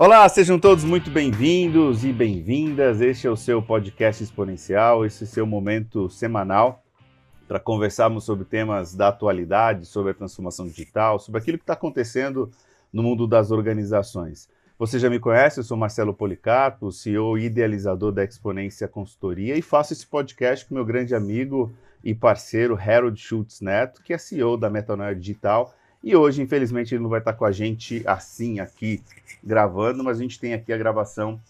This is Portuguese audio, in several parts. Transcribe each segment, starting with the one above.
Olá, sejam todos muito bem-vindos e bem-vindas. Este é o seu podcast exponencial, esse é seu momento semanal para conversarmos sobre temas da atualidade, sobre a transformação digital, sobre aquilo que está acontecendo no mundo das organizações. Você já me conhece, eu sou Marcelo Policarpo, CEO e idealizador da Exponência Consultoria e faço esse podcast com meu grande amigo e parceiro Harold Schultz Neto, que é CEO da Metanoia Digital e hoje, infelizmente, ele não vai estar com a gente assim aqui gravando, mas a gente tem aqui a gravação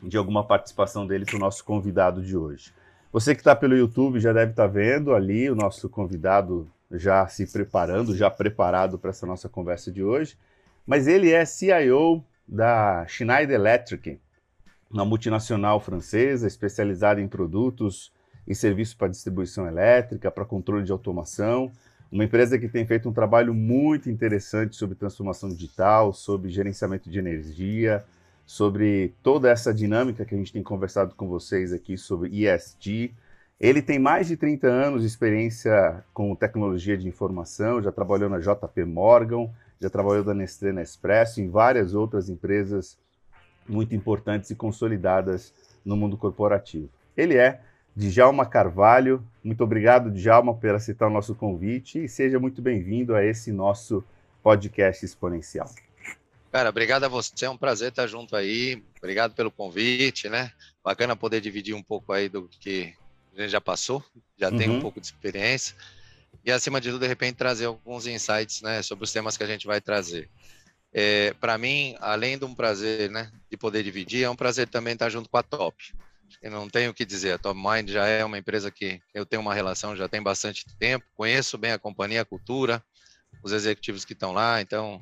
de alguma participação dele para o nosso convidado de hoje. Você que está pelo YouTube já deve estar vendo ali o nosso convidado já se preparando, já preparado para essa nossa conversa de hoje. Mas ele é CIO da Schneider Electric, uma multinacional francesa especializada em produtos e serviços para distribuição elétrica, para controle de automação uma empresa que tem feito um trabalho muito interessante sobre transformação digital, sobre gerenciamento de energia, sobre toda essa dinâmica que a gente tem conversado com vocês aqui sobre ESG. Ele tem mais de 30 anos de experiência com tecnologia de informação, já trabalhou na JP Morgan, já trabalhou na Nestlé Nespresso, em várias outras empresas muito importantes e consolidadas no mundo corporativo. Ele é Djalma Carvalho. Muito obrigado, Djalma, por aceitar o nosso convite e seja muito bem-vindo a esse nosso podcast exponencial. Cara, obrigado a você, é um prazer estar junto aí. Obrigado pelo convite, né? Bacana poder dividir um pouco aí do que a gente já passou, já uhum. tem um uhum. pouco de experiência. E acima de tudo, de repente, trazer alguns insights, né, sobre os temas que a gente vai trazer. É, Para mim, além de um prazer, né, de poder dividir, é um prazer também estar junto com a Top. Eu não tenho o que dizer. A Top Mind já é uma empresa que eu tenho uma relação já tem bastante tempo, conheço bem a companhia, a cultura, os executivos que estão lá, então,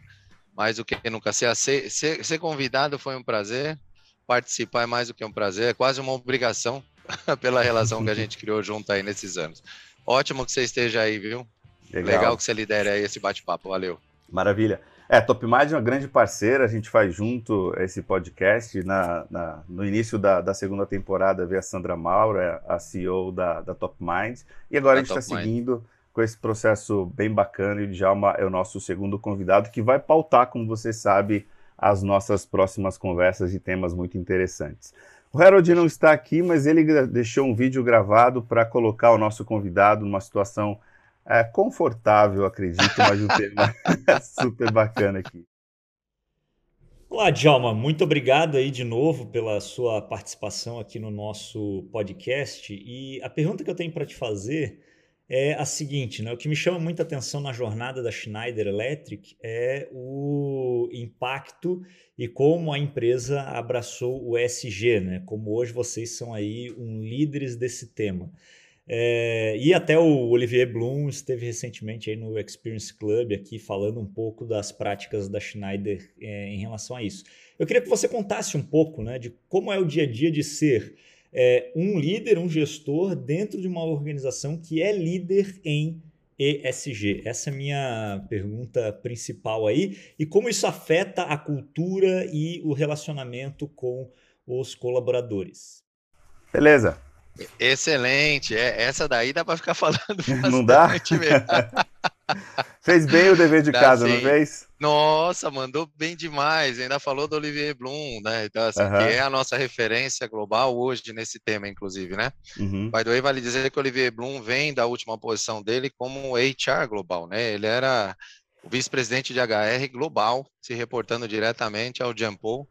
mais do que nunca. Ser, ser, ser convidado foi um prazer, participar é mais do que um prazer, é quase uma obrigação pela relação que a gente criou junto aí nesses anos. Ótimo que você esteja aí, viu? Legal, Legal que você lidere aí esse bate-papo, valeu. Maravilha. É, Topmind é uma grande parceira, a gente faz junto esse podcast. Na, na no início da, da, segunda temporada veio a Sandra Maura, a CEO da, da Topmind, e agora da a gente está seguindo com esse processo bem bacana e o Djalma é o nosso segundo convidado que vai pautar, como você sabe, as nossas próximas conversas de temas muito interessantes. O Harold não está aqui, mas ele deixou um vídeo gravado para colocar o nosso convidado numa situação é, confortável, acredito, mas um tema super bacana aqui. Olá, Djalma, muito obrigado aí de novo pela sua participação aqui no nosso podcast. E a pergunta que eu tenho para te fazer é a seguinte, né? O que me chama muita atenção na jornada da Schneider Electric é o impacto e como a empresa abraçou o ESG, né? Como hoje vocês são aí um líderes desse tema. É, e até o Olivier Blum esteve recentemente aí no Experience Club aqui falando um pouco das práticas da Schneider é, em relação a isso. Eu queria que você contasse um pouco né, de como é o dia a dia de ser é, um líder, um gestor dentro de uma organização que é líder em ESG? Essa é a minha pergunta principal aí. E como isso afeta a cultura e o relacionamento com os colaboradores? Beleza. Excelente. É, essa daí dá para ficar falando Não dá? fez bem o dever de dá casa, sim. não fez? Nossa, mandou bem demais. Ainda falou do Olivier Blum, né? Então, assim, que é a nossa referência global hoje nesse tema, inclusive, né? Uhum. By the way, vale dizer que o Olivier Blum vem da última posição dele como HR global, né? Ele era o vice-presidente de HR global, se reportando diretamente ao Jean Paul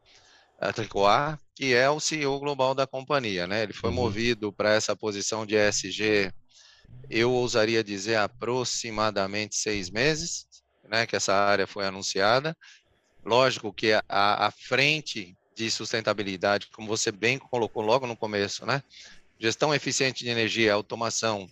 Tricoir, que é o CEO global da companhia, né? Ele foi uhum. movido para essa posição de ESG, eu ousaria dizer aproximadamente seis meses, né? Que essa área foi anunciada. Lógico que a, a frente de sustentabilidade, como você bem colocou logo no começo, né? Gestão eficiente de energia, automação,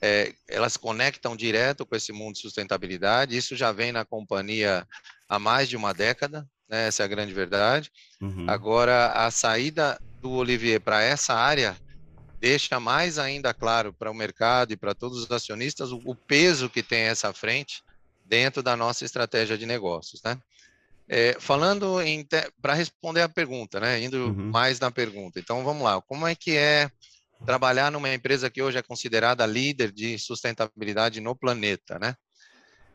é, elas conectam direto com esse mundo de sustentabilidade. Isso já vem na companhia há mais de uma década, né? essa é a grande verdade. Uhum. Agora, a saída do Olivier para essa área deixa mais ainda claro para o mercado e para todos os acionistas o, o, peso que tem essa frente dentro da nossa estratégia de negócios, né? É, falando para responder a pergunta, né? Indo uhum. mais na pergunta. Então, vamos lá. Como é que é trabalhar numa empresa que hoje é considerada líder de sustentabilidade no planeta, né?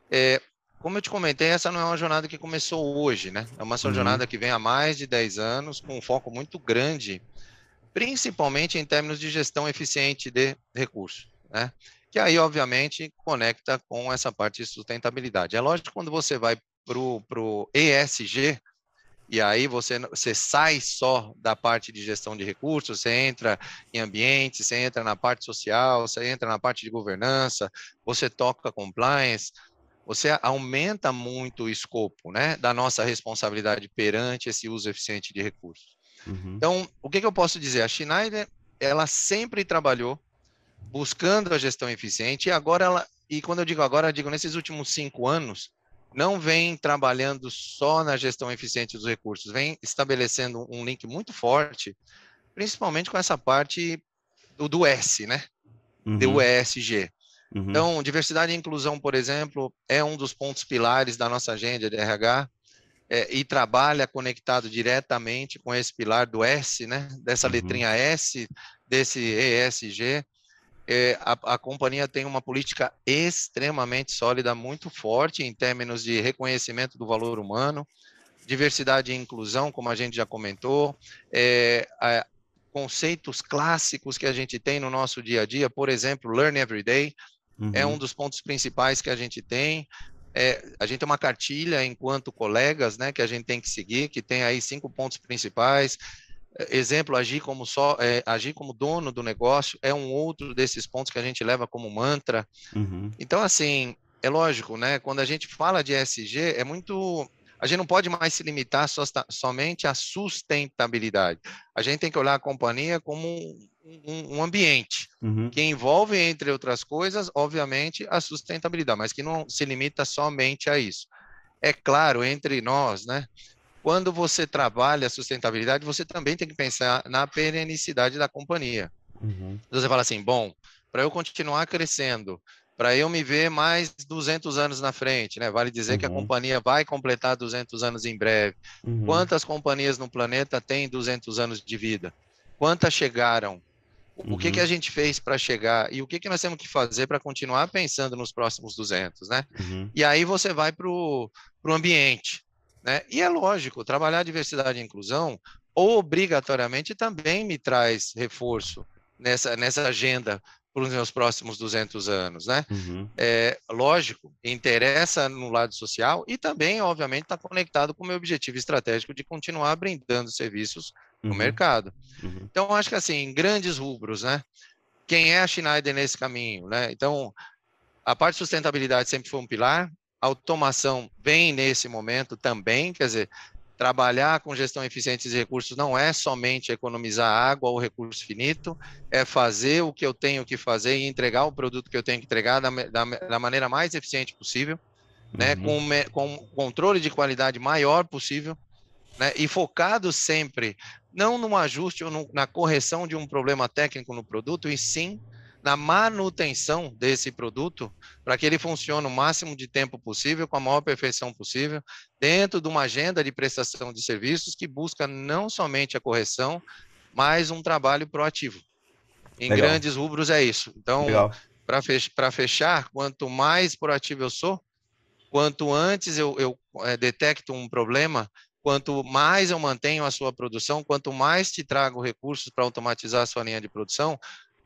É, como eu te comentei, essa não é uma jornada que começou hoje, né? É uma uhum. jornada que vem há mais de 10 anos, com um foco muito grande, principalmente em termos de gestão eficiente de recursos, né? Que aí, obviamente, conecta com essa parte de sustentabilidade. É lógico que quando você vai para o ESG, e aí você, você sai só da parte de gestão de recursos, você entra em ambiente, você entra na parte social, você entra na parte de governança, você toca compliance, você aumenta muito o escopo né, da nossa responsabilidade perante esse uso eficiente de recursos. Uhum. Então, o que, que eu posso dizer? A Schneider, ela sempre trabalhou buscando a gestão eficiente e agora ela, e quando eu digo agora, eu digo nesses últimos cinco anos, não vem trabalhando só na gestão eficiente dos recursos, vem estabelecendo um link muito forte, principalmente com essa parte do, do S, né? Uhum. Do ESG. Uhum. Então, diversidade e inclusão, por exemplo, é um dos pontos pilares da nossa agenda de RH é, e trabalha conectado diretamente com esse pilar do S, né? Dessa uhum. letrinha S, desse ESG é, a, a, companhia tem uma política extremamente sólida, muito forte em termos de reconhecimento do valor humano, diversidade e inclusão, como a gente já comentou, é, a, conceitos clássicos que a gente tem no nosso dia a dia, por exemplo, Learn Every Day, uhum. é um dos pontos principais que a gente tem. É, a gente tem uma cartilha enquanto colegas, né, que a gente tem que seguir, que tem aí cinco pontos principais, exemplo, agir como só, é, agir como dono do negócio é um outro desses pontos que a gente leva como mantra. Uhum. Então, assim, é lógico, né? Quando a gente fala de ESG, é muito. A gente não pode mais se limitar so, somente à sustentabilidade. A gente tem que olhar a companhia como um, um ambiente uhum. que envolve, entre outras coisas, obviamente, a sustentabilidade, mas que não se limita somente a isso. É claro, entre nós, né? quando você trabalha a sustentabilidade, você também tem que pensar na perenicidade da companhia. Uhum. Você fala assim, bom, para eu continuar crescendo, para eu me ver mais 200 anos na frente, né? Vale dizer uhum. que a uhum. companhia vai completar 200 anos em breve. Uhum. Quantas companhias no planeta têm 200 anos de vida? Quantas chegaram? O que, que a uhum. gente fez para chegar e o que, que nós temos que fazer para continuar pensando nos próximos 200, né? Uhum. E aí você vai para o ambiente. Né? E é lógico, trabalhar diversidade e inclusão obrigatoriamente também me traz reforço nessa, nessa agenda para os meus próximos 200 anos, né? Uhum. É, lógico, interessa no lado social e também, obviamente, está conectado com o meu objetivo estratégico de continuar brindando serviços no uhum. mercado. Uhum. Então, acho que assim, grandes rubros, né? Quem é a Schneider nesse caminho, né? Então, a parte de sustentabilidade sempre foi um pilar, automação vem nesse momento também, quer dizer, trabalhar com gestão eficiente de recursos não é somente economizar água ou recurso finito, é fazer o que eu tenho que fazer e entregar o produto que eu tenho que entregar da, da, da maneira mais eficiente possível, né, uhum. né, com, com controle de qualidade maior possível, né, e focado sempre não no ajuste ou no, na correção de um problema técnico no produto, e sim na manutenção desse produto para que ele funcione o máximo de tempo possível, com a maior perfeição possível, dentro de uma agenda de prestação de serviços que busca não somente a correção, mas um trabalho proativo. Em Legal. grandes rubros é isso. Então, para fech fechar, quanto mais proativo eu sou, quanto antes eu, eu é, detecto um problema, quanto mais eu mantenho a sua produção, quanto mais te trago recursos para automatizar a sua linha de produção,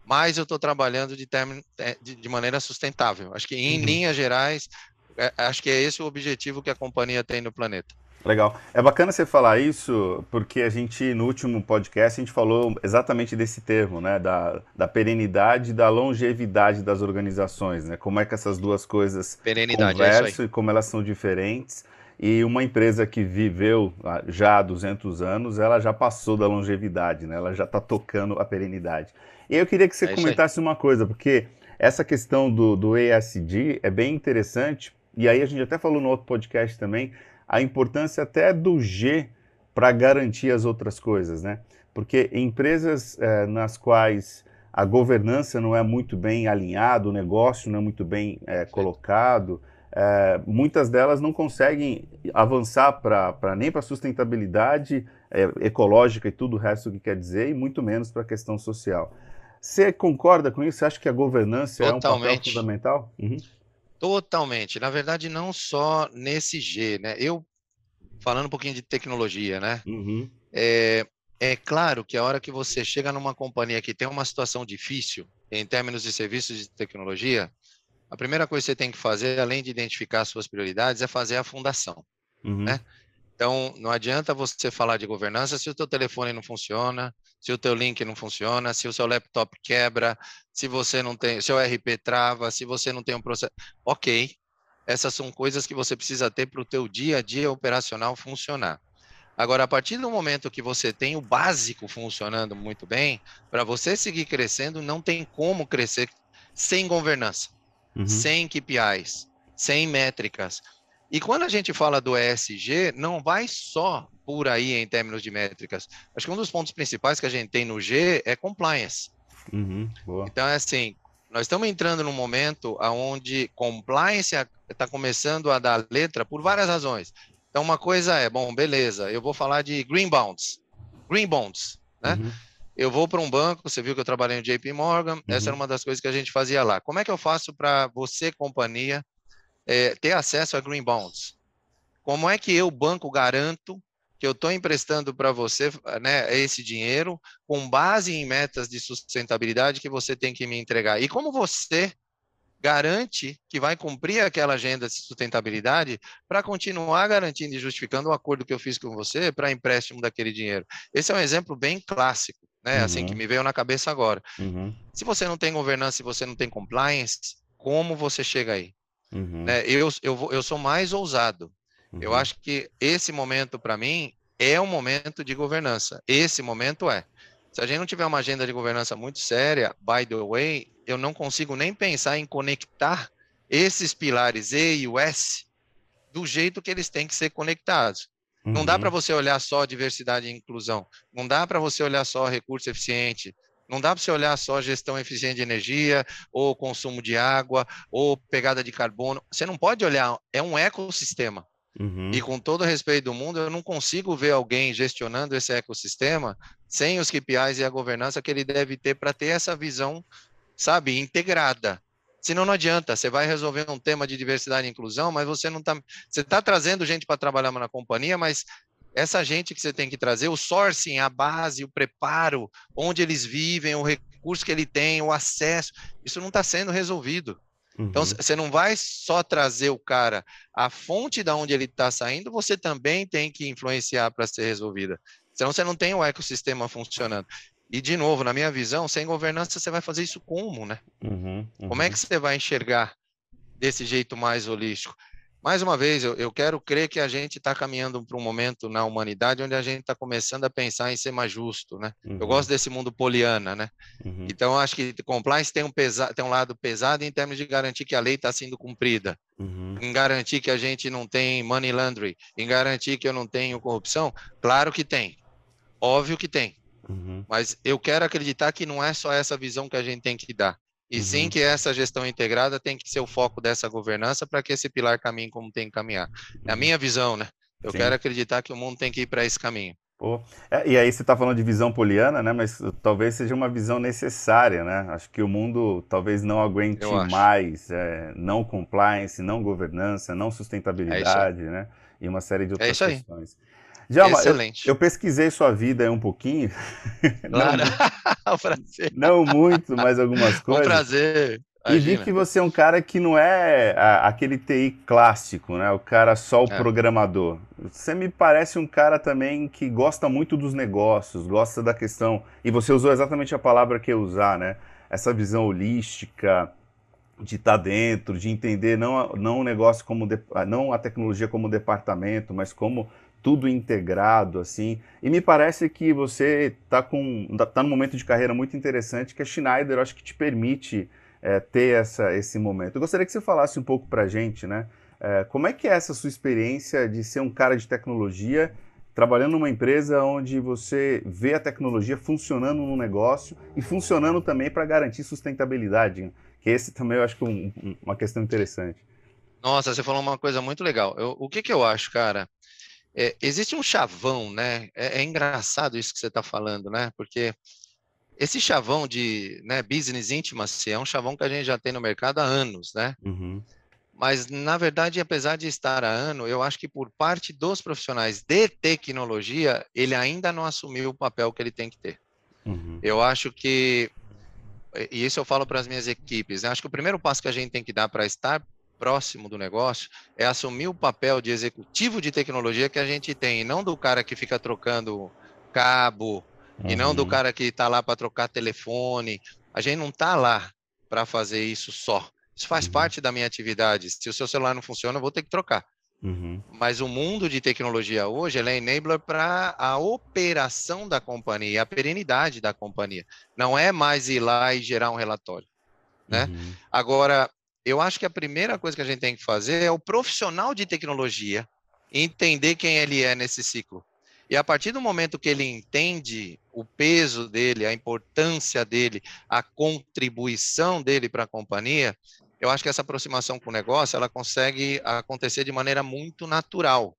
mas eu estou trabalhando de, é, de, de, maneira sustentável. Acho que, em uhum. linhas gerais, é, acho que é esse o objetivo que a companhia tem no planeta. Legal. É bacana você falar isso, porque a gente, no último podcast, a gente falou exatamente desse termo, né? Da, da perenidade e da longevidade das organizações, né? Como é que essas duas coisas perenidade, é conversam é e como elas são diferentes. E uma empresa que viveu já há 200 anos, ela já passou da longevidade, né? Ela já está tocando a perenidade. E eu queria que você é comentasse uma coisa, porque essa questão do, do ESG é bem interessante, e aí a gente até falou no outro podcast também, a importância até do G para garantir as outras coisas, né? Porque empresas é, nas quais a governança não é muito bem alinhada, o negócio não é muito bem é, colocado, é, muitas delas não conseguem avançar para nem para a sustentabilidade é, ecológica e tudo o resto que quer dizer, e muito menos para a questão social. Você concorda com isso? Você acha que a governança Totalmente. é um papel fundamental? Uhum. Totalmente. Na verdade, não só nesse G, né? Eu, falando um pouquinho de tecnologia, né? Uhum. É, é claro que a hora que você chega numa companhia que tem uma situação difícil, em termos de serviços de tecnologia, a primeira coisa que você tem que fazer, além de identificar suas prioridades, é fazer a fundação, uhum. né? Então, não adianta você falar de governança se o teu telefone não funciona, se o teu link não funciona, se o seu laptop quebra, se você não tem, seu RP trava, se você não tem um processo. Ok, essas são coisas que você precisa ter para o teu dia a dia operacional funcionar. Agora, a partir do momento que você tem o básico funcionando muito bem, para você seguir crescendo, não tem como crescer sem governança, uhum. sem KPIs, sem métricas. E quando a gente fala do ESG, não vai só por aí em termos de métricas. Acho que um dos pontos principais que a gente tem no G é compliance. Uhum, então, é assim, nós estamos entrando num momento onde compliance está começando a dar letra por várias razões. Então, uma coisa é, bom, beleza, eu vou falar de green bonds. Green bonds, né? Uhum. Eu vou para um banco, você viu que eu trabalhei no JP Morgan, uhum. essa era uma das coisas que a gente fazia lá. Como é que eu faço para você, companhia, é, ter acesso a green bonds. Como é que eu, banco, garanto que eu estou emprestando para você né, esse dinheiro com base em metas de sustentabilidade que você tem que me entregar? E como você garante que vai cumprir aquela agenda de sustentabilidade para continuar garantindo e justificando o acordo que eu fiz com você para empréstimo daquele dinheiro. Esse é um exemplo bem clássico, né? Uhum. Assim que uhum. me veio na cabeça agora. Uhum. Se você não tem governança, se você não tem compliance, como você chega aí? Uhum. Né? Eu, eu, eu sou mais ousado. Uhum. Eu acho que esse momento, para mim, é um momento de governança. Esse momento é. Se a gente não tiver uma agenda de governança muito séria, by the way, eu não consigo nem pensar em conectar esses pilares E e o S do jeito que eles têm que ser conectados. Uhum. Não dá para uhum. você olhar só diversidade e inclusão. Não dá para você olhar só recurso eficiente. Não dá para você olhar só gestão eficiente de energia, ou consumo de água, ou pegada de carbono. Você não pode olhar, é um ecossistema. Uhum. E com todo o respeito do mundo, eu não consigo ver alguém gestionando esse ecossistema sem os KPIs e a governança que ele deve ter para ter essa visão, sabe, integrada. Senão não adianta, você vai resolver um tema de diversidade e inclusão, mas você não está. Você está trazendo gente para trabalhar na companhia, mas essa gente que você tem que trazer, o sourcing, a base, o preparo, onde eles vivem, o recurso que ele tem, o acesso, isso não está sendo resolvido. Então, uhum. Então, você não vai só trazer o cara, a fonte da onde ele está saindo, você também tem que influenciar para ser resolvida. Senão, você não tem o ecossistema funcionando. E, de novo, na minha visão, sem governança, você vai fazer isso como, né? Uhum, uhum. Como é que você vai enxergar desse jeito mais holístico? mais uma vez, eu, eu quero crer que a gente está caminhando para um momento na humanidade onde a gente está começando a pensar em ser mais justo, né? Uhum. Eu gosto desse mundo poliana, né? Uhum. Então, acho que compliance tem um, pesa tem um lado pesado em termos de garantir que a lei está sendo cumprida, uhum. em garantir que a gente não tem money laundering, em garantir que eu não tenho corrupção. Claro que tem, óbvio que tem. Uhum. Mas eu quero acreditar que não é só essa visão que a gente tem que dar. E uhum. sim que essa gestão integrada tem que ser o foco dessa governança para que esse pilar caminhe como tem que caminhar. É a uhum. minha visão, né? Eu sim. quero acreditar que o mundo tem que ir para esse caminho. É, e aí você está falando de visão poliana, né? Mas talvez seja uma visão necessária, né? Acho que o mundo talvez não aguente mais é, não compliance, não governança, não é sustentabilidade, é né? E uma série de outras é questões. Djalma, Excelente. Eu, eu, pesquisei sua vida um pouquinho. Claro, não, prazer. Não muito, mas algumas coisas. Um prazer. E vi que você é um cara que não é a, aquele TI clássico, né? O cara só o é. programador. Você me parece um cara também que gosta muito dos negócios, gosta da questão. E você usou exatamente a palavra que eu usar, né? Essa visão holística, de estar tá dentro, de entender não, não o negócio como de, não a tecnologia como departamento, mas como tudo integrado assim. E me parece que você está com tá num momento de carreira muito interessante que a Schneider acho que te permite é, ter essa, esse momento. Eu gostaria que você falasse um pouco para gente, né? É, como é que é essa sua experiência de ser um cara de tecnologia trabalhando numa empresa onde você vê a tecnologia funcionando no negócio e funcionando também para garantir sustentabilidade? Que esse também eu acho que é um, uma questão interessante. Nossa, você falou uma coisa muito legal. Eu, o que, que eu acho, cara? É, existe um chavão, né? É, é engraçado isso que você está falando, né? Porque esse chavão de né, business intimacy é um chavão que a gente já tem no mercado há anos, né? Uhum. Mas, na verdade, apesar de estar há ano, eu acho que por parte dos profissionais de tecnologia, ele ainda não assumiu o papel que ele tem que ter. Uhum. Eu acho que, e isso eu falo para as minhas equipes, né? acho que o primeiro passo que a gente tem que dar para estar próximo do negócio é assumir o papel de executivo de tecnologia que a gente tem, e não do cara que fica trocando cabo, uhum. e não do uhum. cara que está lá para trocar telefone. A gente não está lá para fazer isso só. Isso faz uhum. parte da minha atividade. Se o seu celular não funciona, eu vou ter que trocar. Uhum. Mas o mundo de tecnologia hoje é enabler para a operação da companhia, a perenidade da companhia. Não é mais ir lá e gerar um relatório. Né? Uhum. Agora, eu acho que a primeira coisa que a gente tem que fazer é o profissional de tecnologia entender quem ele é nesse ciclo. E a partir do momento que ele entende o peso dele, a importância dele, a contribuição dele para a companhia, eu acho que essa aproximação com o negócio ela consegue acontecer de maneira muito natural.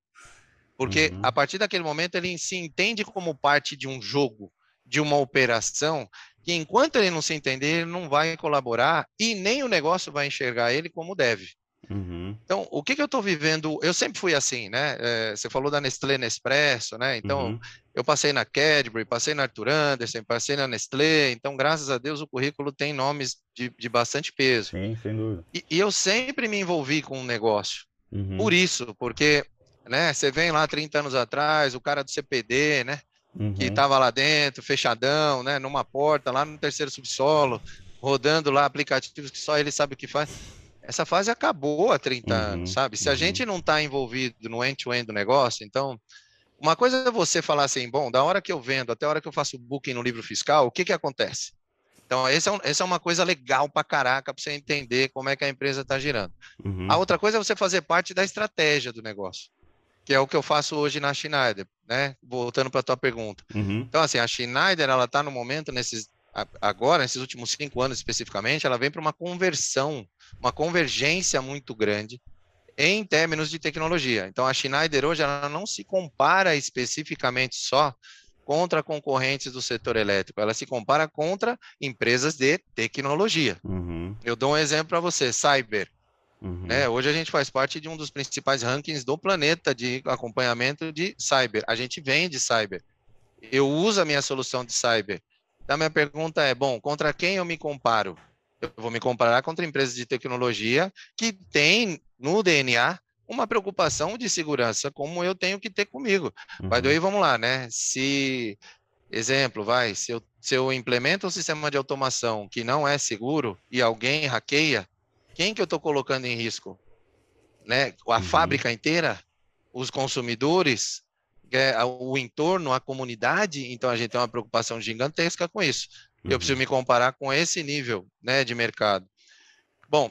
Porque uhum. a partir daquele momento ele se entende como parte de um jogo, de uma operação, que enquanto ele não se entender, ele não vai colaborar e nem o negócio vai enxergar ele como deve. Uhum. Então, o que, que eu estou vivendo? Eu sempre fui assim, né? É, você falou da Nestlé Nespresso, né? Então, uhum. eu passei na Cadbury, passei na Arthur Anderson, passei na Nestlé. Então, graças a Deus, o currículo tem nomes de, de bastante peso. Sim, sem dúvida. E, e, eu sempre me envolvi com um negócio. Uhum. Por isso, porque né, você vem lá 30 anos atrás, o cara do CPD, né? Uhum. Que estava lá dentro, fechadão, né? Numa porta, lá no terceiro subsolo, rodando lá aplicativos que só ele sabe o que faz essa fase acabou há 30 uhum, anos, sabe? Se uhum. a gente não está envolvido no end-to-end -end do negócio, então, uma coisa é você falar assim, bom, da hora que eu vendo até a hora que eu faço o booking no livro fiscal, o que que acontece? Então, essa é, um, essa é uma coisa legal para caraca, para você entender como é que a empresa está girando. Uhum. A outra coisa é você fazer parte da estratégia do negócio, que é o que eu faço hoje na Schneider, né? Voltando para a tua pergunta. Uhum. Então, assim, a Schneider, ela está no momento, nesses agora, nesses últimos cinco anos especificamente, ela vem para uma conversão, uma convergência muito grande em termos de tecnologia. Então, a Schneider hoje ela não se compara especificamente só contra concorrentes do setor elétrico, ela se compara contra empresas de tecnologia. Uhum. Eu dou um exemplo para você, Cyber. Uhum. Né? Hoje a gente faz parte de um dos principais rankings do planeta de acompanhamento de cyber. A gente vende cyber. Eu uso a minha solução de cyber. Então, minha pergunta é: bom, contra quem eu me comparo? Eu vou me comparar contra empresas de tecnologia que têm no DNA uma preocupação de segurança, como eu tenho que ter comigo. Uhum. Vai daí, vamos lá, né? Se, exemplo, vai, se eu, se eu implemento um sistema de automação que não é seguro e alguém hackeia, quem que eu estou colocando em risco? Né? A uhum. fábrica inteira? Os consumidores? é, o entorno, a comunidade, então a gente tem uma preocupação gigantesca com isso. Eu preciso uhum. me comparar com esse nível né, de mercado. Bom,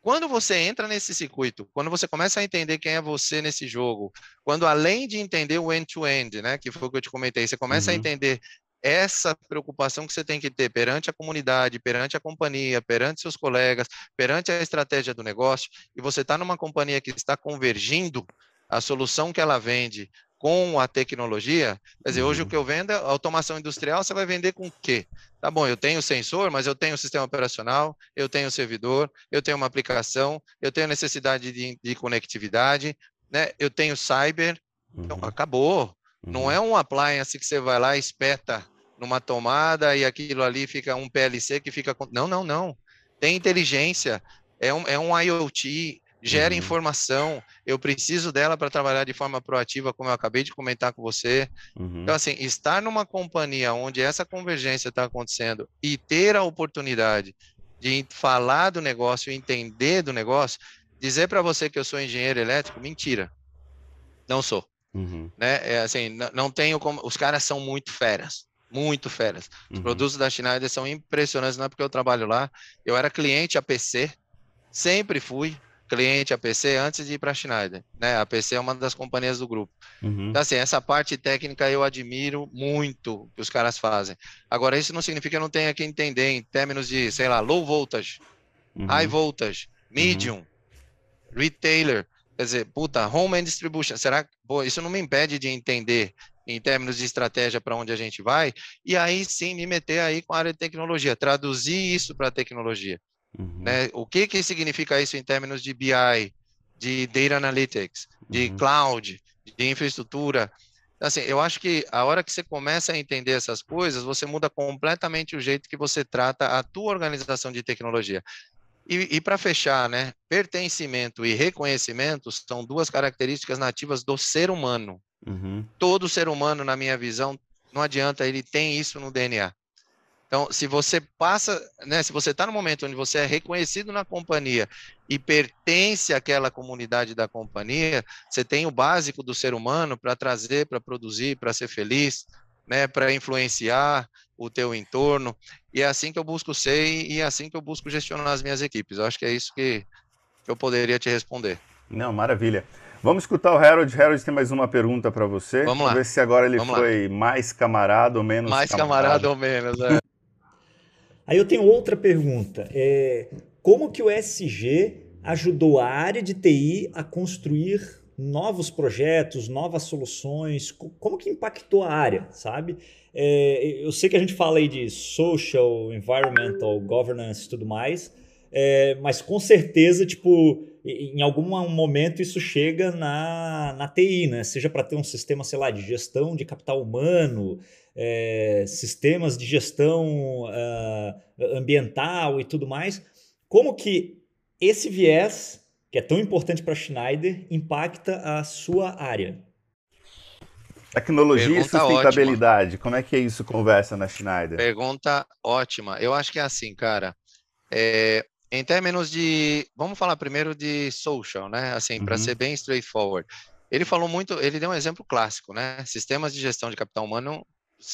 quando você entra nesse circuito, quando você começa a entender quem é você nesse jogo, quando além de entender o end-to-end, -end, né, que foi o que eu te comentei, você começa uhum. a entender essa preocupação que você tem que ter perante a comunidade, perante a companhia, perante seus colegas, perante a estratégia do negócio, e você está numa companhia que está convergindo, a solução que ela vende com a tecnologia. Quer dizer, hoje o uhum. que eu vendo é automação industrial, você vai vender com o quê? Tá bom, eu tenho sensor, mas eu tenho sistema operacional, eu tenho servidor, eu tenho uma aplicação, eu tenho necessidade de, de conectividade, né? eu tenho cyber. Então, uhum. acabou. Uhum. Não é um appliance que você vai lá e espeta numa tomada e aquilo ali fica um PLC que fica. Não, não, não. Tem inteligência, é um, é um IoT, gera uhum. informação, eu preciso dela para trabalhar de forma proativa, como eu acabei de comentar com você. Uhum. Então, assim, estar numa companhia onde essa convergência está acontecendo e ter a oportunidade de falar do negócio, entender do negócio, dizer para você que eu sou engenheiro elétrico, mentira. Não sou. Uhum. Né? É assim, não tenho como. Os caras são muito feras. Muito feras. Os uhum. produtos da Schneider são impressionantes, não é porque eu trabalho lá. Eu era cliente APC, sempre fui cliente APC antes de ir para a Schneider. Né? A APC é uma das companhias do grupo. Uhum. Então, assim, essa parte técnica eu admiro muito que os caras fazem. Agora, isso não significa que eu não tenha que entender em termos de, sei lá, low voltage, uhum. high voltage, medium, uhum. retailer. Quer dizer, puta, home and distribution. Será que pô, isso não me impede de entender em termos de estratégia para onde a gente vai? E aí sim me meter aí com a área de tecnologia, traduzir isso para a tecnologia. Uhum. Né? O que, que significa isso em termos de BI, de Data Analytics, de uhum. Cloud, de infraestrutura? Assim, eu acho que a hora que você começa a entender essas coisas, você muda completamente o jeito que você trata a tua organização de tecnologia. E, e para fechar, né, pertencimento e reconhecimento são duas características nativas do ser humano. Uhum. Todo ser humano, na minha visão, não adianta, ele tem isso no DNA. Então, se você passa, né, se você está no momento onde você é reconhecido na companhia e pertence àquela comunidade da companhia, você tem o básico do ser humano para trazer, para produzir, para ser feliz, né, para influenciar o teu entorno. E é assim que eu busco ser e é assim que eu busco gestionar as minhas equipes. Eu acho que é isso que eu poderia te responder. Não, maravilha. Vamos escutar o Harold. Harold tem mais uma pergunta para você. Vamos lá. Vamos ver se agora ele Vamos foi lá. mais camarada ou menos mais camarada. Mais camarada ou menos, é. Aí eu tenho outra pergunta. É, como que o SG ajudou a área de TI a construir novos projetos, novas soluções? Como que impactou a área, sabe? É, eu sei que a gente fala aí de social, environmental, governance e tudo mais, é, mas com certeza, tipo, em algum momento isso chega na, na TI, né? Seja para ter um sistema, sei lá, de gestão de capital humano, é, sistemas de gestão uh, ambiental e tudo mais. Como que esse viés, que é tão importante para a Schneider, impacta a sua área? Tecnologia Pergunta e sustentabilidade, ótima. como é que isso conversa na Schneider? Pergunta ótima. Eu acho que é assim, cara. É, em termos de, vamos falar primeiro de social, né? Assim, uhum. para ser bem straightforward. Ele falou muito, ele deu um exemplo clássico, né? Sistemas de gestão de capital humano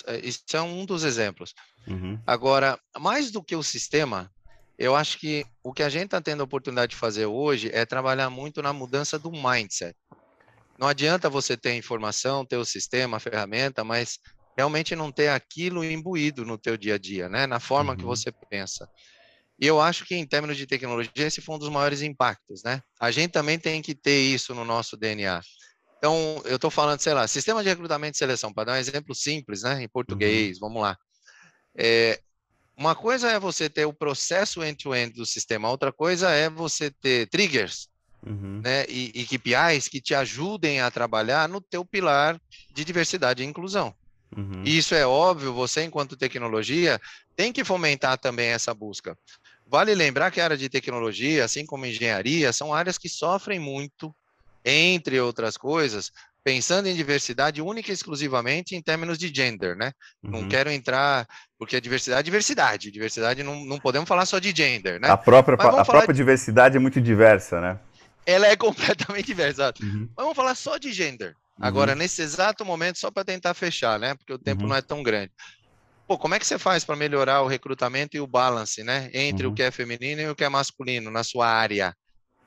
é, isso é um dos exemplos. Uhum. Agora, mais do que o sistema, eu acho que o que a gente está tendo a oportunidade de fazer hoje é trabalhar muito na mudança do mindset. Não adianta você ter informação, ter o sistema, a ferramenta, mas realmente não ter aquilo imbuído no teu dia a dia, né? Na forma uhum. que você pensa. E eu acho que em termos de tecnologia esse foi um dos maiores impactos, né? A gente também tem que ter isso no nosso DNA. Então, eu estou falando, sei lá, sistema de recrutamento e seleção, para dar um exemplo simples, né, em português, uhum. vamos lá. É, uma coisa é você ter o processo end-to-end -end do sistema, outra coisa é você ter triggers, uhum. né, e, e KPIs que te ajudem a trabalhar no teu pilar de diversidade e inclusão. Uhum. E isso é óbvio, você, enquanto tecnologia, tem que fomentar também essa busca. Vale lembrar que a área de tecnologia, assim como engenharia, são áreas que sofrem muito entre outras coisas, pensando em diversidade única e exclusivamente em termos de gender, né? Uhum. Não quero entrar, porque a diversidade é diversidade. Diversidade não, não podemos falar só de gender, né? A própria, a própria de... diversidade é muito diversa, né? Ela é completamente diversa. Uhum. Vamos falar só de gender. Uhum. Agora, nesse exato momento, só para tentar fechar, né? Porque o tempo uhum. não é tão grande. Pô, como é que você faz para melhorar o recrutamento e o balance, né? Entre o uhum. que é feminino e o que é masculino na sua área?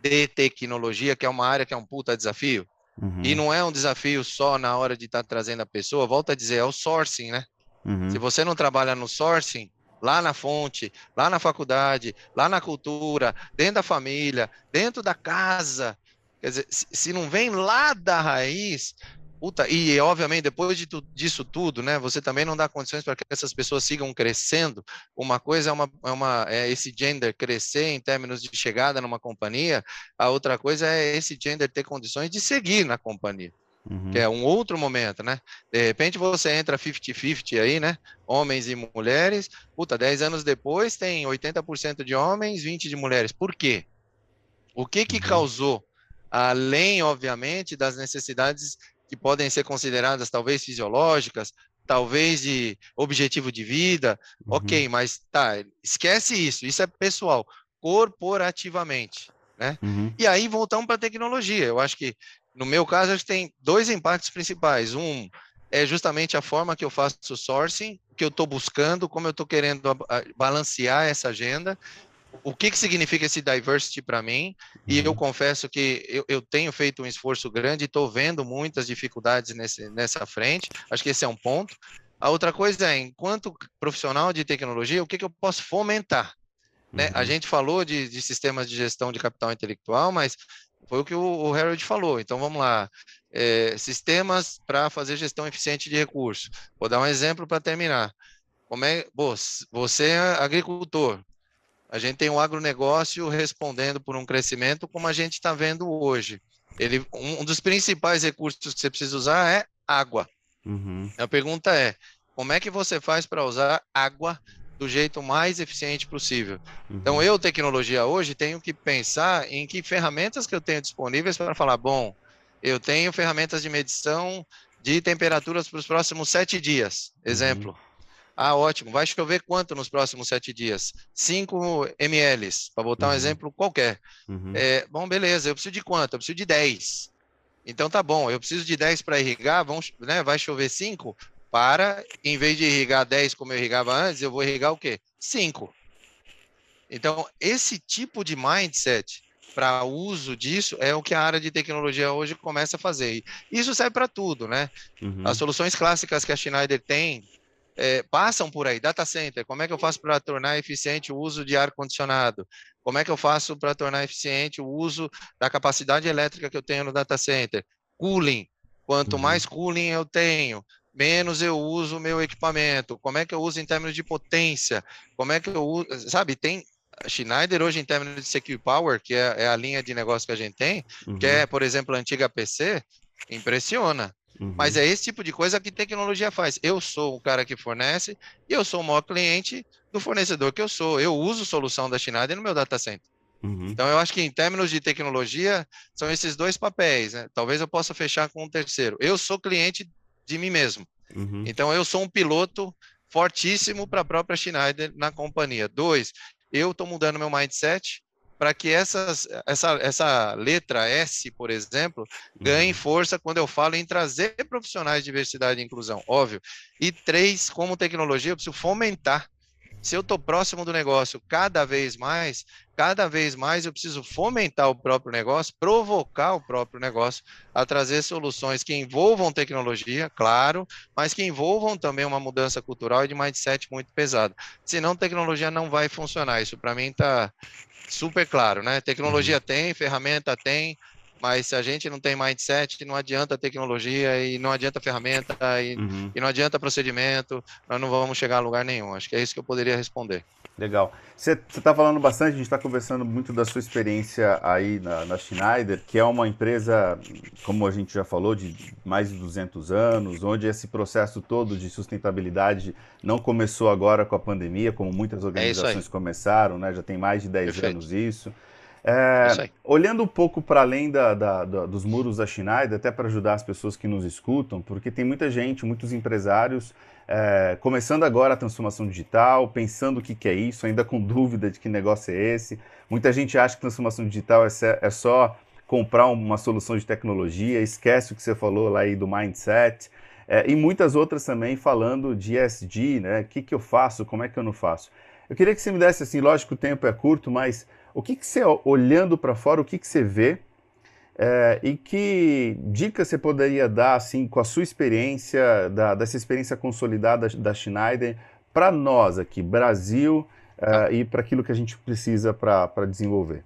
de tecnologia, que é uma área que é um puta desafio. Uhum. E não é um desafio só na hora de estar tá trazendo a pessoa, volta a dizer, é o sourcing, né? Uhum. Se você não trabalha no sourcing, lá na fonte, lá na faculdade, lá na cultura, dentro da família, dentro da casa, quer dizer, se não vem lá da raiz, Puta, e obviamente depois de tu, disso tudo, né, você também não dá condições para que essas pessoas sigam crescendo. Uma coisa é, uma, é, uma, é esse gender crescer em termos de chegada numa companhia, a outra coisa é esse gender ter condições de seguir na companhia. Uhum. Que é um outro momento, né? De repente você entra 50-50 aí, né? Homens e mulheres. Puta, 10 anos depois tem 80% de homens, 20% de mulheres. Por quê? O que que uhum. causou? Além, obviamente, das necessidades que podem ser consideradas talvez fisiológicas, talvez de objetivo de vida, uhum. ok, mas tá, esquece isso, isso é pessoal, corporativamente, né? Uhum. E aí voltamos para a tecnologia. Eu acho que, no meu caso, a gente tem dois impactos principais. Um é justamente a forma que eu faço o sourcing, que eu estou buscando, como eu estou querendo a, a, balancear essa agenda, o que, que significa esse diversity para mim, e eu uhum. confesso que eu, eu tenho feito um esforço grande e estou vendo muitas dificuldades nesse, nessa frente, acho que esse é um ponto. A outra coisa é, enquanto profissional de tecnologia, o que, que eu posso fomentar? Né? Uhum. A gente falou de, de, sistemas de gestão de capital intelectual, mas foi o que o, o Harold falou. Então, vamos lá. É, sistemas para fazer gestão eficiente de recursos. Vou dar um exemplo para terminar. Como é, você é agricultor, A gente tem o agronegócio respondendo por um crescimento como a gente está vendo hoje. Ele, um dos principais recursos que você precisa usar é água. Uhum. A pergunta é, como é que você faz para usar água do jeito mais eficiente possível? Uhum. Então, eu, tecnologia hoje, tenho que pensar em que ferramentas que eu tenho disponíveis para falar, bom, eu tenho ferramentas de medição de temperaturas para os próximos sete dias. Exemplo. Uhum. Ah, ótimo. Vai chover quanto nos próximos sete dias? 5 ml, para botar uhum. um exemplo qualquer. Uhum. É, bom, beleza. Eu preciso de quanto? Eu preciso de 10. Então tá bom. Eu preciso de 10 para irrigar. Vamos, né, vai chover 5? Para, em vez de irrigar 10 como eu irrigava antes, eu vou irrigar o quê? 5. Então, esse tipo de mindset para uso disso é o que a área de tecnologia hoje começa a fazer. Isso serve para tudo, né? Uhum. As soluções clássicas que a Schneider tem é, passam por aí. Data center, como é que eu faço para tornar eficiente o uso de ar-condicionado? Como é que eu faço para tornar eficiente o uso da capacidade elétrica que eu tenho no data center? Cooling, quanto uhum. mais cooling eu tenho, menos eu uso o meu equipamento. Como é que eu uso em termos de potência? Como é que eu uso, sabe, tem a Schneider hoje em termos de Secure Power, que é, é, a linha de negócio que a gente tem, uhum. que é, por exemplo, a antiga PC, impressiona. Uhum. Mas é esse tipo de coisa que tecnologia faz. Eu sou o cara que fornece e eu sou o maior cliente do fornecedor que eu sou. Eu uso solução da Schneider no meu data center. Uhum. Então, eu acho que em termos de tecnologia, são esses dois papéis. Né? Talvez eu possa fechar com um terceiro. Eu sou cliente de mim mesmo. Uhum. Então, eu sou um piloto fortíssimo para a própria Schneider na companhia. Dois, eu estou mudando meu mindset para que essas, essa, essa letra S, por exemplo, ganhe uhum. força quando eu falo em trazer profissionais de diversidade e inclusão, óbvio. E três, como tecnologia, eu preciso fomentar se eu estou próximo do negócio cada vez mais, cada vez mais eu preciso fomentar o próprio negócio, provocar o próprio negócio a trazer soluções que envolvam tecnologia, claro, mas que envolvam também uma mudança cultural e de mindset muito pesado. Senão, tecnologia não vai funcionar. Isso para mim está super claro, né? Tecnologia uhum. tem, ferramenta tem, mas se a gente não tem mindset, não adianta tecnologia e não adianta ferramenta e, uhum. e, não adianta procedimento, nós não vamos chegar a lugar nenhum. Acho que é isso que eu poderia responder. Legal. Você está falando bastante, a gente está conversando muito da sua experiência aí na, na, Schneider, que é uma empresa, como a gente já falou, de mais de 200 anos, onde esse processo todo de sustentabilidade não começou agora com a pandemia, como muitas é organizações é começaram, né? já tem mais de 10 Perfeito. anos isso. É, olhando um pouco para além da, da, da, dos muros da Schneider, até para ajudar as pessoas que nos escutam, porque tem muita gente, muitos empresários é, começando agora a transformação digital, pensando o que, que, é isso, ainda com dúvida de que negócio é esse. Muita gente acha que transformação digital é, é só comprar uma solução de tecnologia, esquece o que você falou lá aí do mindset. É, e muitas outras também falando de ESG, né? O que, que eu faço, como é que eu não faço. Eu queria que você me desse, assim, lógico, o tempo é curto, mas o que, que você, olhando para fora, o que, que você vê é, e que dica você poderia dar, assim, com a sua experiência, da, dessa experiência consolidada da Schneider, para nós aqui, Brasil, é, e para aquilo que a gente precisa para desenvolver?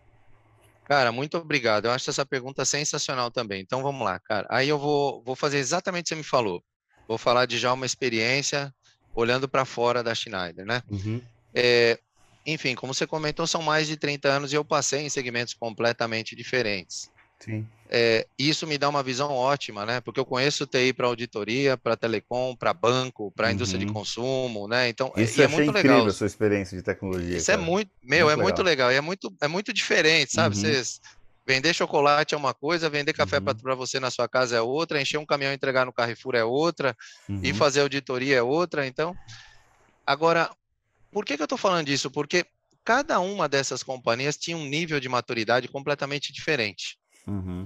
Cara, muito obrigado. Eu acho essa pergunta sensacional também. Então vamos lá, cara. Aí eu vou, vou fazer exatamente o que você me falou. Vou falar de já uma experiência olhando para fora da Schneider, né? Uhum. É, enfim, como você comentou, são mais de 30 anos e eu passei em segmentos completamente diferentes. Sim. É, isso me dá uma visão ótima, né? Porque eu conheço TI para auditoria, para telecom, para banco, para uhum. indústria de consumo, né? Então, isso é muito legal. a sua experiência de tecnologia. Isso é cara. é muito, meu, muito é legal. muito legal e é muito, é muito diferente, sabe? Uhum. Vocês vender chocolate é uma coisa, vender café uhum. para você na sua casa é outra, encher um caminhão e entregar no Carrefour é outra, e uhum. fazer auditoria é outra. Então, agora por que, que eu estou falando disso? Porque cada uma dessas companhias tinha um nível de maturidade completamente diferente. Uhum.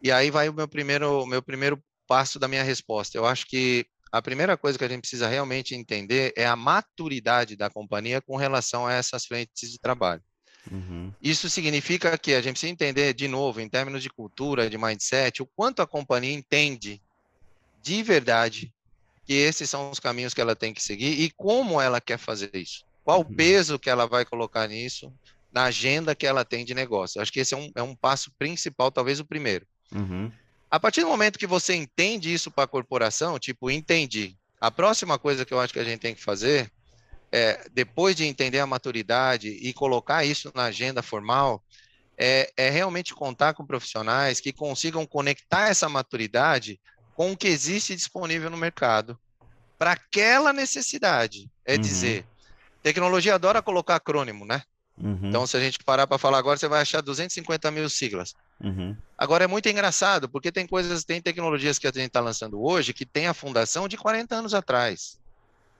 E aí vai o meu primeiro, meu primeiro passo da minha resposta. Eu acho que a primeira coisa que a gente precisa realmente entender é a maturidade da companhia com relação a essas frentes de trabalho. Uhum. Isso significa que a gente precisa entender, de novo, em termos de cultura, de mindset, o quanto a companhia entende de verdade que esses são os caminhos que ela tem que seguir e como ela quer fazer isso. Qual o uhum. peso que ela vai colocar nisso na agenda que ela tem de negócio. Acho que esse é um, é um passo principal, talvez o primeiro. Uhum. A partir do momento que você entende isso para a corporação, tipo, entendi. A próxima coisa que eu acho que a gente tem que fazer é, depois de entender a maturidade e colocar isso na agenda formal, é, é realmente contar com profissionais que consigam conectar essa maturidade com o que existe disponível no mercado para aquela necessidade. É uhum. dizer, tecnologia adora colocar acrônimo, né? Uhum. Então, se a gente parar para falar agora, você vai achar 250 mil siglas. Uhum. Agora, é muito engraçado, porque tem coisas, tem tecnologias que a gente está lançando hoje que tem a fundação de 40 anos atrás.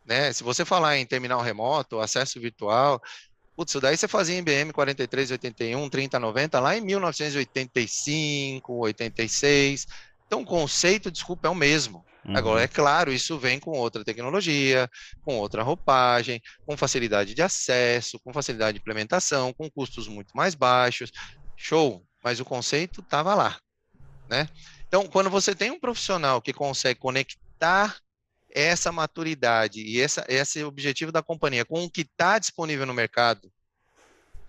Né? Se você falar em terminal remoto, acesso virtual, putz, isso daí você fazia em IBM 4381, 3090 lá em 1985, 86. Então, o conceito, desculpa, é o mesmo. Uhum. Agora, é claro, isso vem com outra tecnologia, com outra roupagem, com facilidade de acesso, com facilidade de implementação, com custos muito mais baixos. Show, mas o conceito estava lá, né? Então, quando você tem um profissional que consegue conectar essa maturidade e essa, esse objetivo da companhia com o que está disponível no mercado,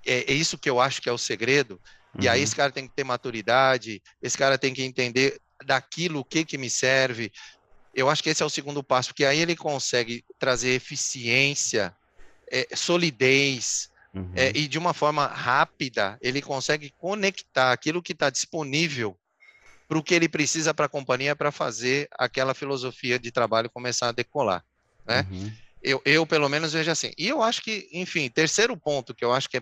é, é, isso que eu acho que é o segredo. Uhum. E aí uhum. esse cara tem que ter maturidade, esse cara tem que entender daquilo o que que me serve, eu acho que esse é o segundo passo, porque aí ele consegue trazer eficiência, é, solidez, uhum. é, e de uma forma rápida, ele consegue conectar aquilo que está disponível para o que ele precisa para a companhia para fazer aquela filosofia de trabalho começar a decolar. Né? Uhum. Eu, eu, pelo menos, vejo assim. E eu acho que, enfim, terceiro ponto que eu acho que é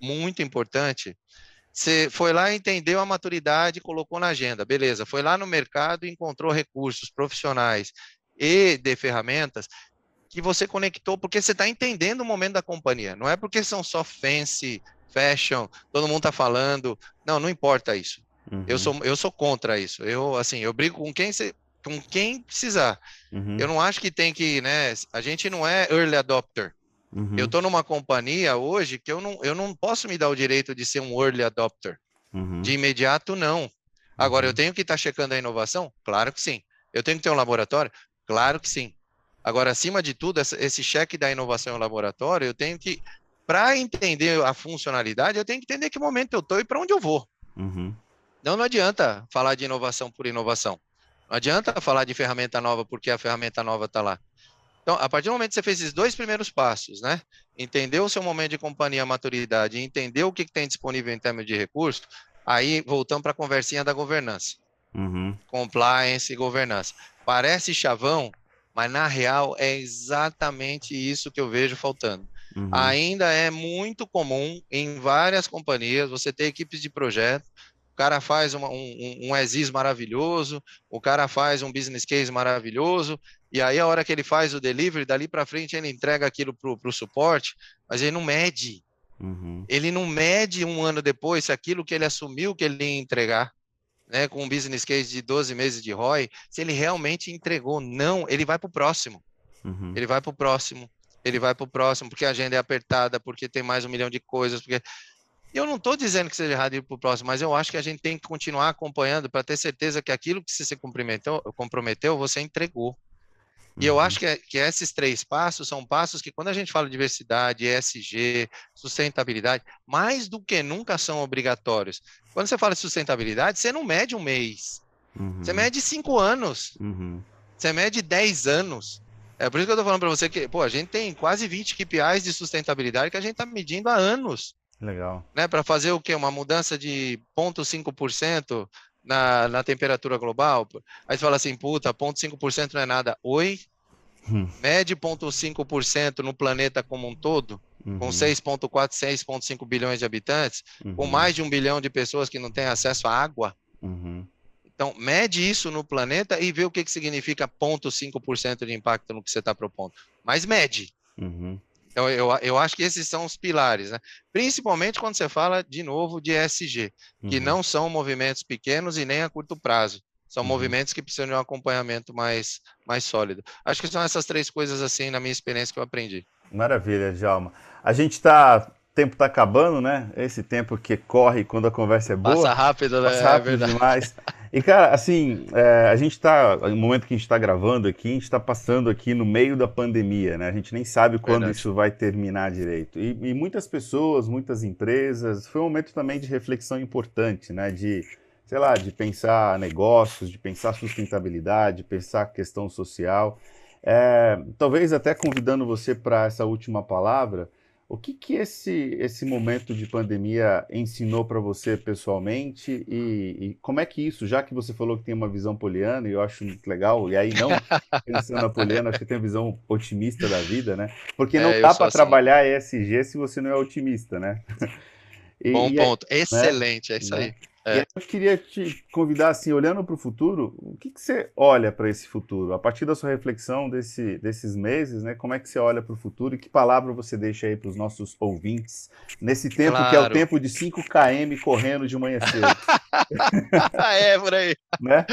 muito importante você foi lá, entendeu a maturidade, colocou na agenda, beleza. Foi lá no mercado e encontrou recursos profissionais e de ferramentas que você conectou, porque você está entendendo o momento da companhia. Não é porque são só fancy, fashion, todo mundo está falando. Não, não importa isso. Uhum. Eu, sou, eu sou contra isso. Eu, assim, eu brigo com quem, você, com quem precisar. Uhum. Eu não acho que tem que, né? A gente não é early adopter. Uhum. Eu estou numa companhia hoje que eu não, eu não posso me dar o direito de ser um early adopter. Uhum. De imediato, não. Agora, eu uhum. tenho que estar tá checando a inovação? Claro que sim. Eu tenho que ter um laboratório? Claro que sim. Agora, acima de tudo, esse cheque da inovação em laboratório, eu tenho que, para entender a funcionalidade, eu tenho que entender que momento eu estou e para onde eu vou. Uhum. Não, não adianta falar de inovação por inovação. Não adianta falar de ferramenta nova porque a ferramenta nova está lá. Então, a partir do momento que você fez esses dois primeiros passos, né? Entendeu o seu momento de companhia, maturidade, entendeu o que, que tem disponível em termos de recurso, aí voltamos para a conversinha da governança. Uhum. Compliance e governança. Parece chavão, mas na real é exatamente isso que eu vejo faltando. Uhum. Ainda é muito comum em várias companhias você ter equipes de projeto, o cara faz uma, um, um ESIS maravilhoso, o cara faz um business case maravilhoso, e aí a hora que ele faz o delivery, dali para frente ele entrega aquilo para o suporte, mas ele não mede. Uhum. Ele não mede um ano depois se aquilo que ele assumiu que ele ia entregar, né, com um business case de 12 meses de ROI, se ele realmente entregou. Não, ele vai para o próximo. Uhum. Ele vai para o próximo. Ele vai para o próximo, porque a agenda é apertada, porque tem mais um milhão de coisas, porque eu não estou dizendo que seja errado ir para o próximo, mas eu acho que a gente tem que continuar acompanhando para ter certeza que aquilo que você se comprometeu, comprometeu você entregou. E eu acho uhum. que, é, que esses três passos são passos que, quando a gente fala de diversidade, ESG, sustentabilidade, mais do que nunca são obrigatórios. Quando você fala de sustentabilidade, você não mede um mês, uhum. você mede cinco anos, uhum. você mede dez anos. É por isso que eu estou falando para você que, pô, a gente tem quase 20 KPIs de sustentabilidade que a gente está medindo há anos. Legal. Né, para fazer o quê? Uma mudança de 0,5% na, na temperatura global. Aí você fala assim, puta, 0,5% não é nada. Oi? Hum. Mede 0,5% no planeta como um todo, uhum. com 6,4, 6,5 bilhões de habitantes, uhum. com mais de um bilhão de pessoas que não têm acesso à água. Uhum. Então, mede isso no planeta e vê o que, que significa 0,5% de impacto no que você está propondo. Mas mede. Uhum. Então, eu, eu acho que esses são os pilares, né? Principalmente quando você fala, de novo, de ESG, que uhum. não são movimentos pequenos e nem a curto prazo. São uhum. movimentos que precisam de um acompanhamento mais, mais sólido. Acho que são essas três coisas, assim, na minha experiência, que eu aprendi. Maravilha, Djalma. A gente está tempo está acabando, né? Esse tempo que corre quando a conversa é boa. Passa rápido, né? Passa rápido é demais. E, cara, assim, é, a gente está, no momento que a gente está gravando aqui, a gente está passando aqui no meio da pandemia, né? A gente nem sabe quando Verdade. isso vai terminar direito. E, e, muitas pessoas, muitas empresas, foi um momento também de reflexão importante, né? De, sei lá, de pensar negócios, de pensar sustentabilidade, pensar questão social. É, talvez até convidando você para essa última palavra, o que, que esse, esse momento de pandemia ensinou para você pessoalmente e, e, como é que isso, já que você falou que tem uma visão poliana, e eu acho muito legal, e aí não pensando na poliana, acho que tem uma visão otimista da vida, né? Porque não é, dá para assim. trabalhar ESG se você não é otimista, né? E, Bom ponto, é, excelente, né? é isso aí. É. eu queria te convidar, assim, olhando para o futuro, o que, que você olha para esse futuro? A partir da sua reflexão desse, desses meses, né? Como é que você olha para o futuro e que palavra você deixa aí para os nossos ouvintes nesse tempo claro. que é o tempo de 5 km correndo de manhã cedo? é, por aí. Né?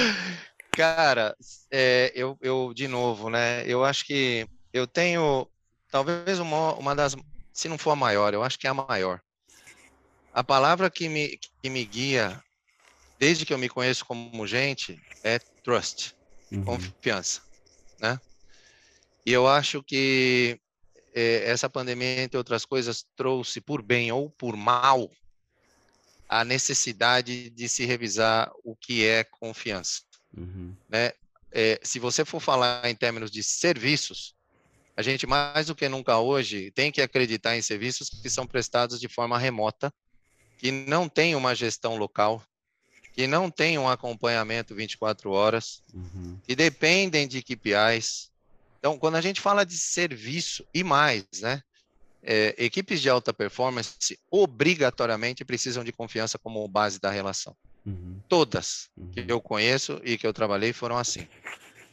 Cara, é, eu, eu, de novo, né? Eu acho que eu tenho, talvez uma, uma das, se não for a maior, eu acho que é a maior a palavra que me, que me guia, desde que eu me conheço como gente, é trust, uhum. confiança, né? E eu acho que é, essa pandemia, entre outras coisas, trouxe por bem ou por mal a necessidade de se revisar o que é confiança, uhum. né? É, se você for falar em termos de serviços, a gente mais do que nunca hoje tem que acreditar em serviços que são prestados de forma remota que não tem uma gestão local, que não tem um acompanhamento 24 horas, uhum. que dependem de KPIs. Então, quando a gente fala de serviço e mais, né? É, equipes de alta performance obrigatoriamente precisam de confiança como base da relação. Uhum. Todas uhum. que eu conheço e que eu trabalhei foram assim.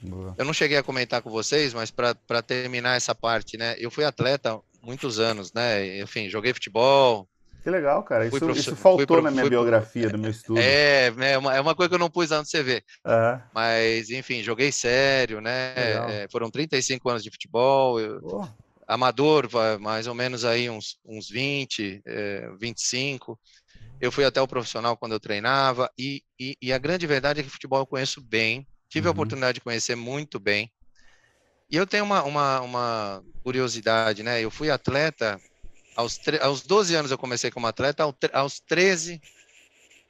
Boa. Eu não cheguei a comentar com vocês, mas para terminar essa parte, né? Eu fui atleta muitos anos, né? Enfim, joguei futebol, que legal, cara. Isso, isso faltou na minha biografia, do meu estudo. É, é uma, é uma coisa que eu não pus lá no CV. Uhum. Mas, enfim, joguei sério, né? É, foram 35 anos de futebol. Eu, amador, mais ou menos aí uns, uns 20, é, 25. Eu fui até o profissional quando eu treinava. E, e, e a grande verdade é que futebol eu conheço bem. Tive uhum. a oportunidade de conhecer muito bem. E eu tenho uma, uma, uma curiosidade, né? Eu fui atleta aos, aos 12 anos eu comecei como atleta, aos 13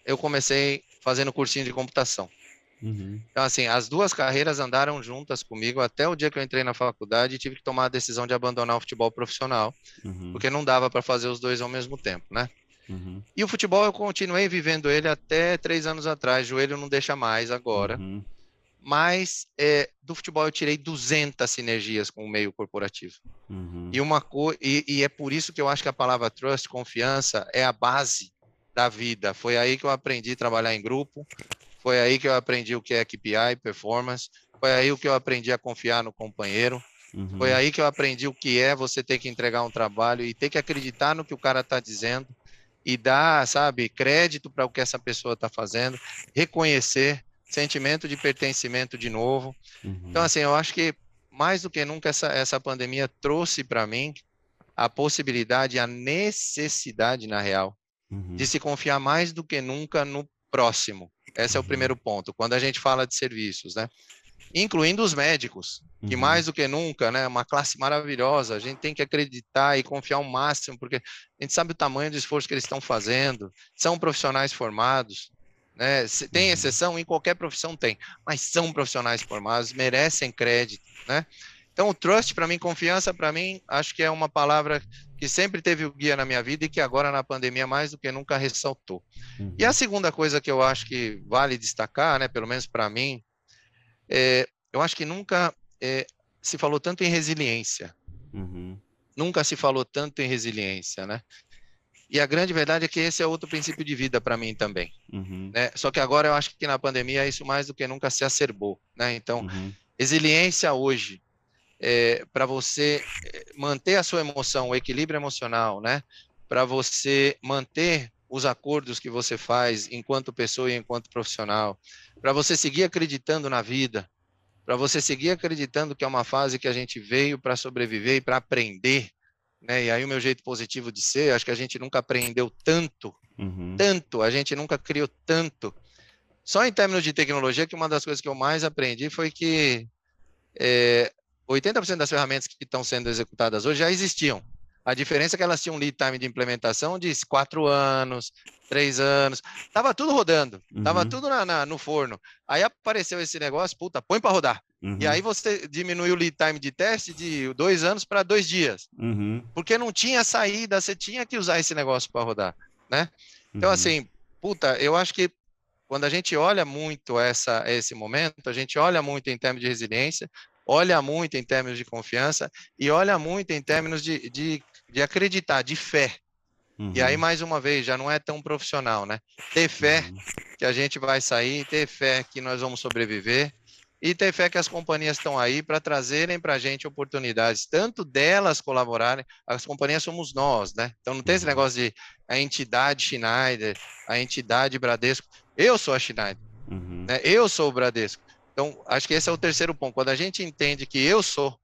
eu comecei fazendo cursinho de computação. Uhum. Então, assim, as duas carreiras andaram juntas comigo até o dia que eu entrei na faculdade e tive que tomar a decisão de abandonar o futebol profissional, uhum. porque não dava para fazer os dois ao mesmo tempo, né? Uhum. E o futebol eu continuei vivendo ele até três anos atrás, joelho não deixa mais agora. Mas é, do futebol eu tirei 200 sinergias com o meio corporativo. Uhum. E, uma co e, e, é por isso que eu acho que a palavra trust, confiança, é a base da vida. Foi aí que eu aprendi a trabalhar em grupo, foi aí que eu aprendi o que é KPI, performance, foi aí que eu aprendi a confiar no companheiro, uhum. foi aí que eu aprendi o que é você ter que entregar um trabalho e ter que acreditar no que o cara está dizendo e dar, sabe, crédito para o que essa pessoa está fazendo, reconhecer sentimento de pertencimento de novo. Uhum. Então, assim, eu acho que mais do que nunca essa, essa pandemia trouxe para mim a possibilidade, a necessidade, na real, uhum. de se confiar mais do que nunca no próximo. Esse uhum. é o uhum. primeiro ponto. Quando a gente fala de serviços, né? Incluindo os médicos, que uhum. mais do que nunca, né? Uma classe maravilhosa. A gente tem que acreditar e confiar ao máximo, porque a gente sabe o tamanho do esforço que eles estão fazendo. São profissionais formados. Né? Tem uhum. exceção, em qualquer profissão tem, mas são profissionais formados, merecem crédito, né? Então, o trust, para mim, confiança, para mim, acho que é uma palavra que sempre teve o guia na minha vida e que agora na pandemia mais do que nunca ressaltou. Uhum. E a uhum. segunda coisa que eu acho que vale destacar, né, pelo menos para mim, é, eu acho que nunca é, se falou tanto em resiliência. Uhum. Nunca se falou tanto em resiliência, né? E a grande verdade é que esse é outro princípio de vida para mim também. Uhum. Né? Só que agora eu acho que na pandemia isso mais do que nunca se acerbou. Né? Então, uhum. resiliência hoje, é, para você é, manter a sua emoção, o equilíbrio emocional, né? para você manter os acordos que você faz enquanto pessoa e enquanto profissional, para você seguir acreditando na vida, para você seguir acreditando que é uma fase que a gente veio para sobreviver e para aprender, né? E aí o meu jeito positivo de ser, acho que a gente nunca aprendeu tanto, uhum. tanto, a gente nunca criou tanto. Só em termos de tecnologia, que uma das coisas que eu mais aprendi foi que é, 80% das ferramentas que estão sendo executadas hoje já existiam, A diferença é que elas tinham um lead time de implementação de quatro anos, três anos, tava tudo rodando, uhum. tava tudo na, na, no forno. Aí apareceu esse negócio, puta, põe para rodar. Uhum. E aí você diminuiu o lead time de teste de dois anos para dois dias, uhum. porque não tinha saída, você tinha que usar esse negócio para rodar, né? Então, uhum. assim, puta, eu acho que quando a gente olha muito essa, esse momento, a gente olha muito em termos de resiliência, olha muito em termos de confiança e olha muito em termos de, de, de acreditar, de fé. Uhum. E aí, uhum. mais uma vez, já não é tão profissional, né? Ter fé uhum. que a gente vai sair, ter fé que nós vamos sobreviver e ter fé que as companhias estão aí para trazerem para a gente oportunidades, tanto delas colaborarem, as companhias somos nós, né? Então não tem esse uhum. negócio de a entidade Schneider, a entidade Bradesco. Eu sou a Schneider, uhum. né? eu sou o Bradesco. Então, acho que esse é o terceiro ponto. Quando a gente entende que eu sou,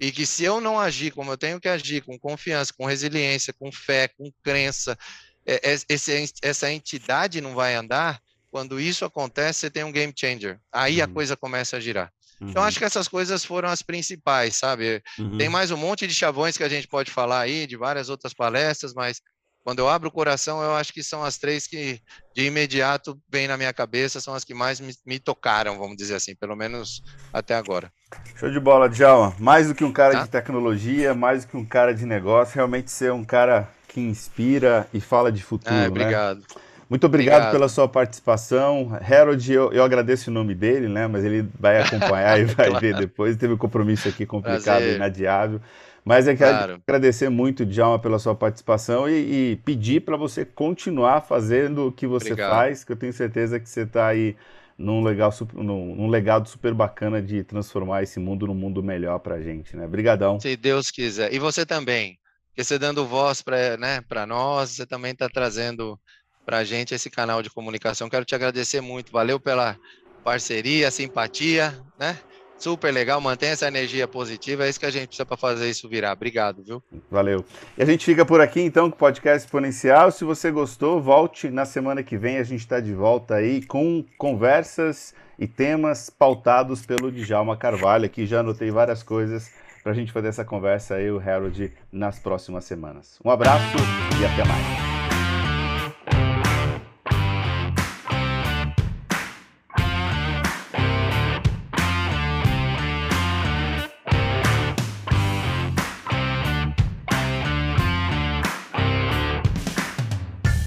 e que se eu não agir como eu tenho que agir, com confiança, com resiliência, com fé, com crença, é, é, esse, essa entidade não vai andar, quando isso acontece, você tem um game changer. Aí uhum. a coisa começa a girar. Então, uhum. Então, acho que essas coisas foram as principais, sabe? Uhum. Tem mais um monte de chavões que a gente pode falar aí, de várias outras palestras, mas quando eu abro o coração, eu acho que são as três que de imediato vêm na minha cabeça, são as que mais me, me tocaram, vamos dizer assim, pelo menos até agora. Show de bola, Djalma. Mais do que um cara tá? de tecnologia, mais do que um cara de negócio, realmente ser um cara que inspira e fala de futuro. É, obrigado. Né? Muito obrigado, obrigado, pela sua participação. Harold, eu, eu, agradeço o nome dele, né? Mas ele vai acompanhar e vai claro. ver depois. Teve um compromisso aqui complicado e inadiável. Mas eu quero claro. agradecer muito, Djalma, pela sua participação e, e pedir para você continuar fazendo o que você Obrigado. faz, que eu tenho certeza que você está aí num, legal, num, num, legado super bacana de transformar esse mundo num mundo melhor para a gente, né? Obrigadão. Se Deus quiser. E você também, porque você dando voz para né, nós, você também está trazendo para a gente esse canal de comunicação. Quero te agradecer muito. Valeu pela parceria, simpatia, né? Super legal, mantenha essa energia positiva, é isso que a gente precisa para fazer isso virar. Obrigado, viu? Valeu. E a gente fica por aqui então com o podcast exponencial. Se você gostou, volte na semana que vem, a gente está de volta aí com conversas e temas pautados pelo Djalma Carvalho. Aqui já anotei várias coisas para a gente fazer essa conversa aí, o Harold, nas próximas semanas. Um abraço e até mais.